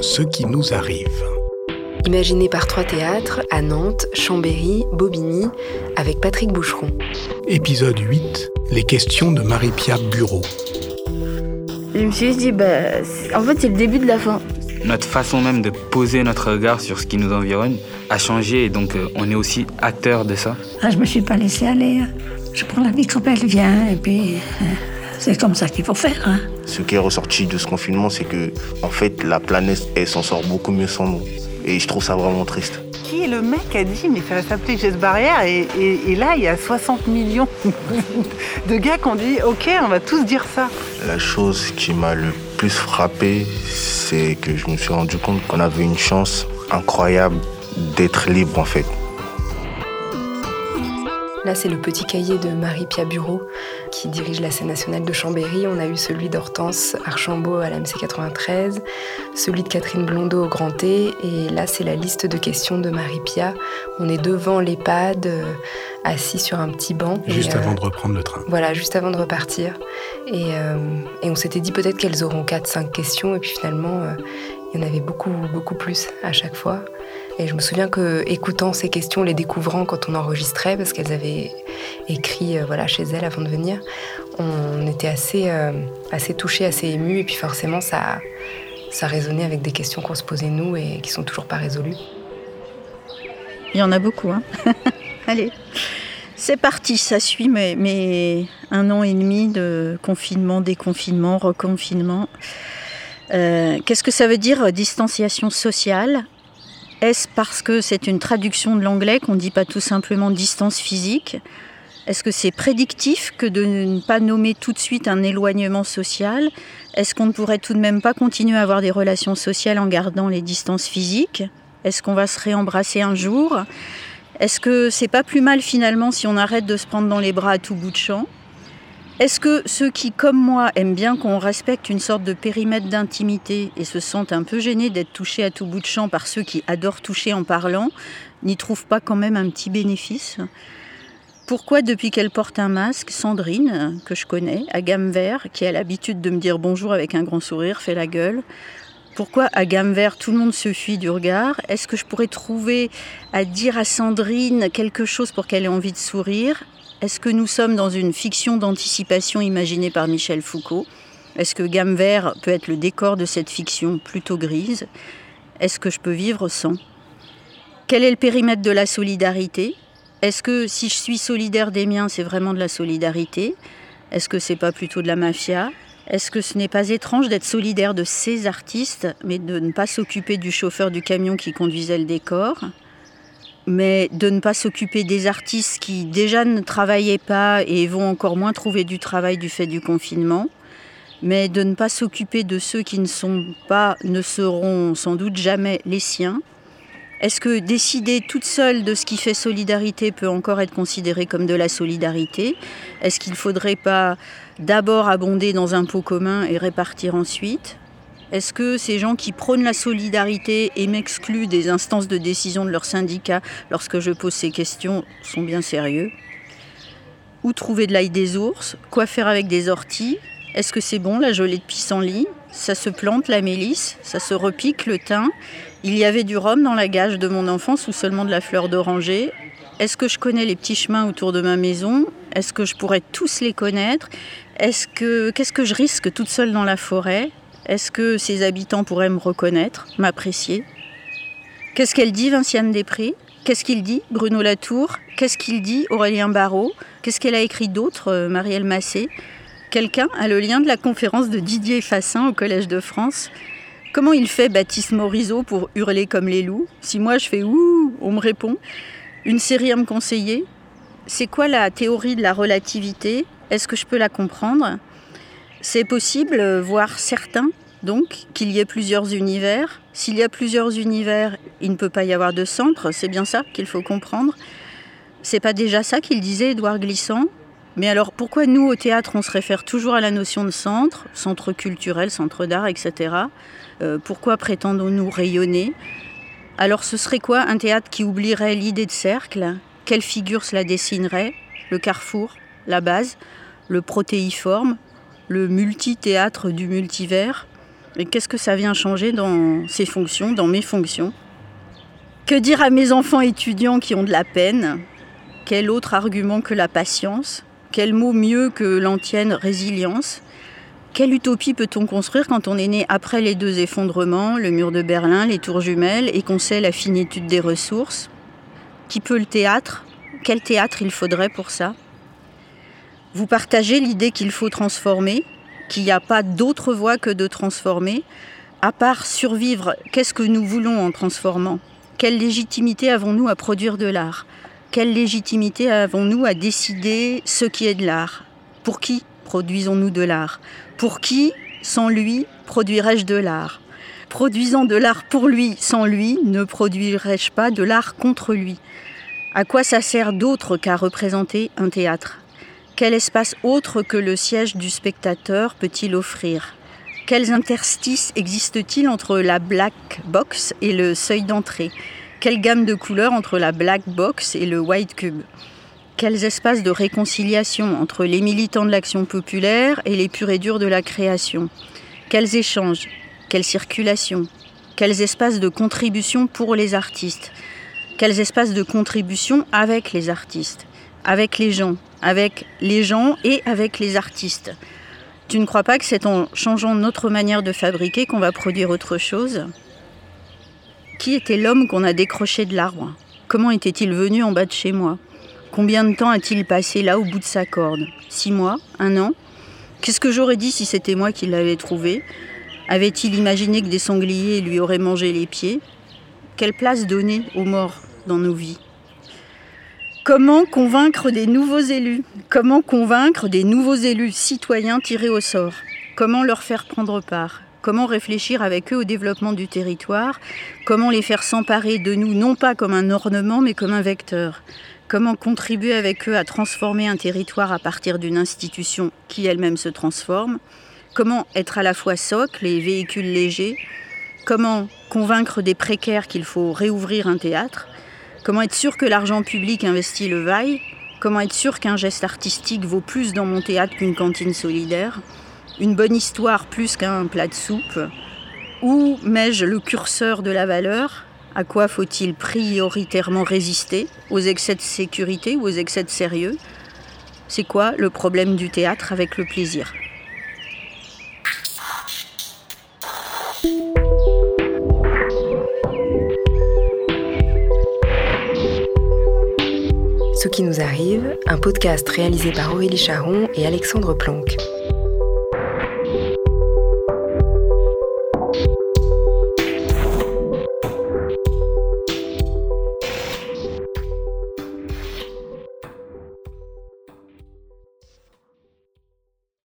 Ce qui nous arrive. Imaginé par trois théâtres à Nantes, Chambéry, Bobigny, avec Patrick Boucheron. Épisode 8 Les questions de Marie-Pierre Bureau. Je me suis dit, bah, en fait, c'est le début de la fin. Notre façon même de poser notre regard sur ce qui nous environne a changé et donc euh, on est aussi acteur de ça. Ah, je me suis pas laissé aller. Hein. Je prends la vie comme elle vient et puis euh, c'est comme ça qu'il faut faire. Hein. Ce qui est ressorti de ce confinement, c'est que en fait la planète elle s'en sort beaucoup mieux sans nous. Et je trouve ça vraiment triste. Qui est le mec a dit mais ça va s'appeler geste barrière et, et, et, là il y a 60 millions de gars qui ont dit ok on va tous dire ça. La chose qui m'a le plus frappé, c'est que je me suis rendu compte qu'on avait une chance incroyable d'être libre en fait. Là, c'est le petit cahier de Marie-Pia Bureau qui dirige la scène nationale de Chambéry. On a eu celui d'Hortense Archambault à la MC 93, celui de Catherine Blondeau au Grand T. Et là, c'est la liste de questions de Marie-Pia. On est devant l'EHPAD, euh, assis sur un petit banc. Juste et, avant euh, de reprendre le train. Voilà, juste avant de repartir. Et, euh, et on s'était dit peut-être qu'elles auront 4-5 questions. Et puis finalement, euh, il y en avait beaucoup, beaucoup plus à chaque fois. Et je me souviens que, écoutant ces questions, les découvrant quand on enregistrait, parce qu'elles avaient écrit euh, voilà, chez elles avant de venir, on était assez, euh, assez touchés, assez émus. Et puis forcément, ça, ça résonnait avec des questions qu'on se posait nous et qui sont toujours pas résolues. Il y en a beaucoup. Hein Allez, c'est parti. Ça suit mes, mes, un an et demi de confinement, déconfinement, reconfinement. Euh, Qu'est-ce que ça veut dire distanciation sociale? Est-ce parce que c'est une traduction de l'anglais qu'on ne dit pas tout simplement distance physique? Est-ce que c'est prédictif que de ne pas nommer tout de suite un éloignement social? Est-ce qu'on ne pourrait tout de même pas continuer à avoir des relations sociales en gardant les distances physiques? Est-ce qu'on va se réembrasser un jour? Est-ce que c'est pas plus mal finalement si on arrête de se prendre dans les bras à tout bout de champ? Est-ce que ceux qui, comme moi, aiment bien qu'on respecte une sorte de périmètre d'intimité et se sentent un peu gênés d'être touchés à tout bout de champ par ceux qui adorent toucher en parlant, n'y trouvent pas quand même un petit bénéfice? Pourquoi, depuis qu'elle porte un masque, Sandrine, que je connais, à gamme vert, qui a l'habitude de me dire bonjour avec un grand sourire, fait la gueule? Pourquoi à gamme vert tout le monde se fuit du regard? Est-ce que je pourrais trouver à dire à Sandrine quelque chose pour qu'elle ait envie de sourire? Est-ce que nous sommes dans une fiction d'anticipation imaginée par Michel Foucault? Est-ce que gamme vert peut être le décor de cette fiction plutôt grise? Est-ce que je peux vivre sans? Quel est le périmètre de la solidarité? Est-ce que si je suis solidaire des miens, c'est vraiment de la solidarité? Est-ce que c'est pas plutôt de la mafia? Est-ce que ce n'est pas étrange d'être solidaire de ces artistes, mais de ne pas s'occuper du chauffeur du camion qui conduisait le décor mais de ne pas s'occuper des artistes qui déjà ne travaillaient pas et vont encore moins trouver du travail du fait du confinement, mais de ne pas s'occuper de ceux qui ne sont pas, ne seront sans doute jamais les siens. Est-ce que décider toute seule de ce qui fait solidarité peut encore être considéré comme de la solidarité? Est-ce qu'il ne faudrait pas d'abord abonder dans un pot commun et répartir ensuite? Est-ce que ces gens qui prônent la solidarité et m'excluent des instances de décision de leur syndicat lorsque je pose ces questions sont bien sérieux? Où trouver de l'ail des ours? Quoi faire avec des orties? Est-ce que c'est bon la gelée de pissenlit? Ça se plante la mélisse? Ça se repique le thym? Il y avait du rhum dans la gage de mon enfance ou seulement de la fleur d'oranger? Est-ce que je connais les petits chemins autour de ma maison? Est-ce que je pourrais tous les connaître? Est-ce que qu'est-ce que je risque toute seule dans la forêt? Est-ce que ses habitants pourraient me reconnaître, m'apprécier? Qu'est-ce qu'elle dit, Vinciane Després Qu'est-ce qu'il dit, Bruno Latour? Qu'est-ce qu'il dit, Aurélien Barraud Qu'est-ce qu'elle a écrit d'autre, euh, Marielle Massé Quelqu'un a le lien de la conférence de Didier Fassin au Collège de France Comment il fait Baptiste Morisot pour hurler comme les loups? Si moi je fais ouh, on me répond. Une série à me conseiller? C'est quoi la théorie de la relativité? Est-ce que je peux la comprendre? C'est possible, euh, voire certain, donc, qu'il y ait plusieurs univers. S'il y a plusieurs univers, il ne peut pas y avoir de centre, c'est bien ça qu'il faut comprendre. C'est pas déjà ça qu'il disait, Édouard Glissant? Mais alors, pourquoi nous, au théâtre, on se réfère toujours à la notion de centre, centre culturel, centre d'art, etc. Euh, pourquoi prétendons-nous rayonner? Alors, ce serait quoi un théâtre qui oublierait l'idée de cercle? Quelle figure cela dessinerait? Le carrefour La base Le protéiforme le multi-théâtre du multivers? Et qu'est-ce que ça vient changer dans ses fonctions, dans mes fonctions? Que dire à mes enfants étudiants qui ont de la peine? Quel autre argument que la patience? Quel mot mieux que l'antienne résilience? Quelle utopie peut-on construire quand on est né après les deux effondrements, le mur de Berlin, les tours jumelles, et qu'on sait la finitude des ressources? Qui peut le théâtre? Quel théâtre il faudrait pour ça? Vous partagez l'idée qu'il faut transformer, qu'il n'y a pas d'autre voie que de transformer. À part survivre, qu'est-ce que nous voulons en transformant? Quelle légitimité avons-nous à produire de l'art? Quelle légitimité avons-nous à décider ce qui est de l'art? Pour qui produisons-nous de l'art? Pour qui, sans lui, produirais-je de l'art? Produisant de l'art pour lui, sans lui, ne produirais-je pas de l'art contre lui? À quoi ça sert d'autre qu'à représenter un théâtre? Quel espace autre que le siège du spectateur peut-il offrir? Quels interstices existent-ils entre la black box et le seuil d'entrée? Quelle gamme de couleurs entre la black box et le white cube quels espaces de réconciliation entre les militants de l'action populaire et les purs et durs de la création Quels échanges Quelle circulation Quels espaces de contribution pour les artistes Quels espaces de contribution avec les artistes Avec les gens Avec les gens et avec les artistes Tu ne crois pas que c'est en changeant notre manière de fabriquer qu'on va produire autre chose? Qui était l'homme qu'on a décroché de l'arbre? Comment était-il venu en bas de chez moi? Combien de temps a-t-il passé là au bout de sa corde? Six mois? Un an? Qu'est-ce que j'aurais dit si c'était moi qui l'avais trouvé? Avait-il imaginé que des sangliers lui auraient mangé les pieds? Quelle place donner aux morts dans nos vies? Comment convaincre des nouveaux élus? Comment convaincre des nouveaux élus citoyens tirés au sort? Comment leur faire prendre part? Comment réfléchir avec eux au développement du territoire Comment les faire s'emparer de nous non pas comme un ornement mais comme un vecteur. Comment contribuer avec eux à transformer un territoire à partir d'une institution qui elle-même se transforme. Comment être à la fois socle et véhicule léger. Comment convaincre des précaires qu'il faut réouvrir un théâtre. Comment être sûr que l'argent public investi le vaille Comment être sûr qu'un geste artistique vaut plus dans mon théâtre qu'une cantine solidaire Une bonne histoire plus qu'un plat de soupe. Où mets-je le curseur de la valeur? À quoi faut-il prioritairement résister? Aux excès de sécurité ou aux excès de sérieux? C'est quoi le problème du théâtre avec le plaisir? Ce qui nous arrive, un podcast réalisé par Aurélie Charon et Alexandre Planck.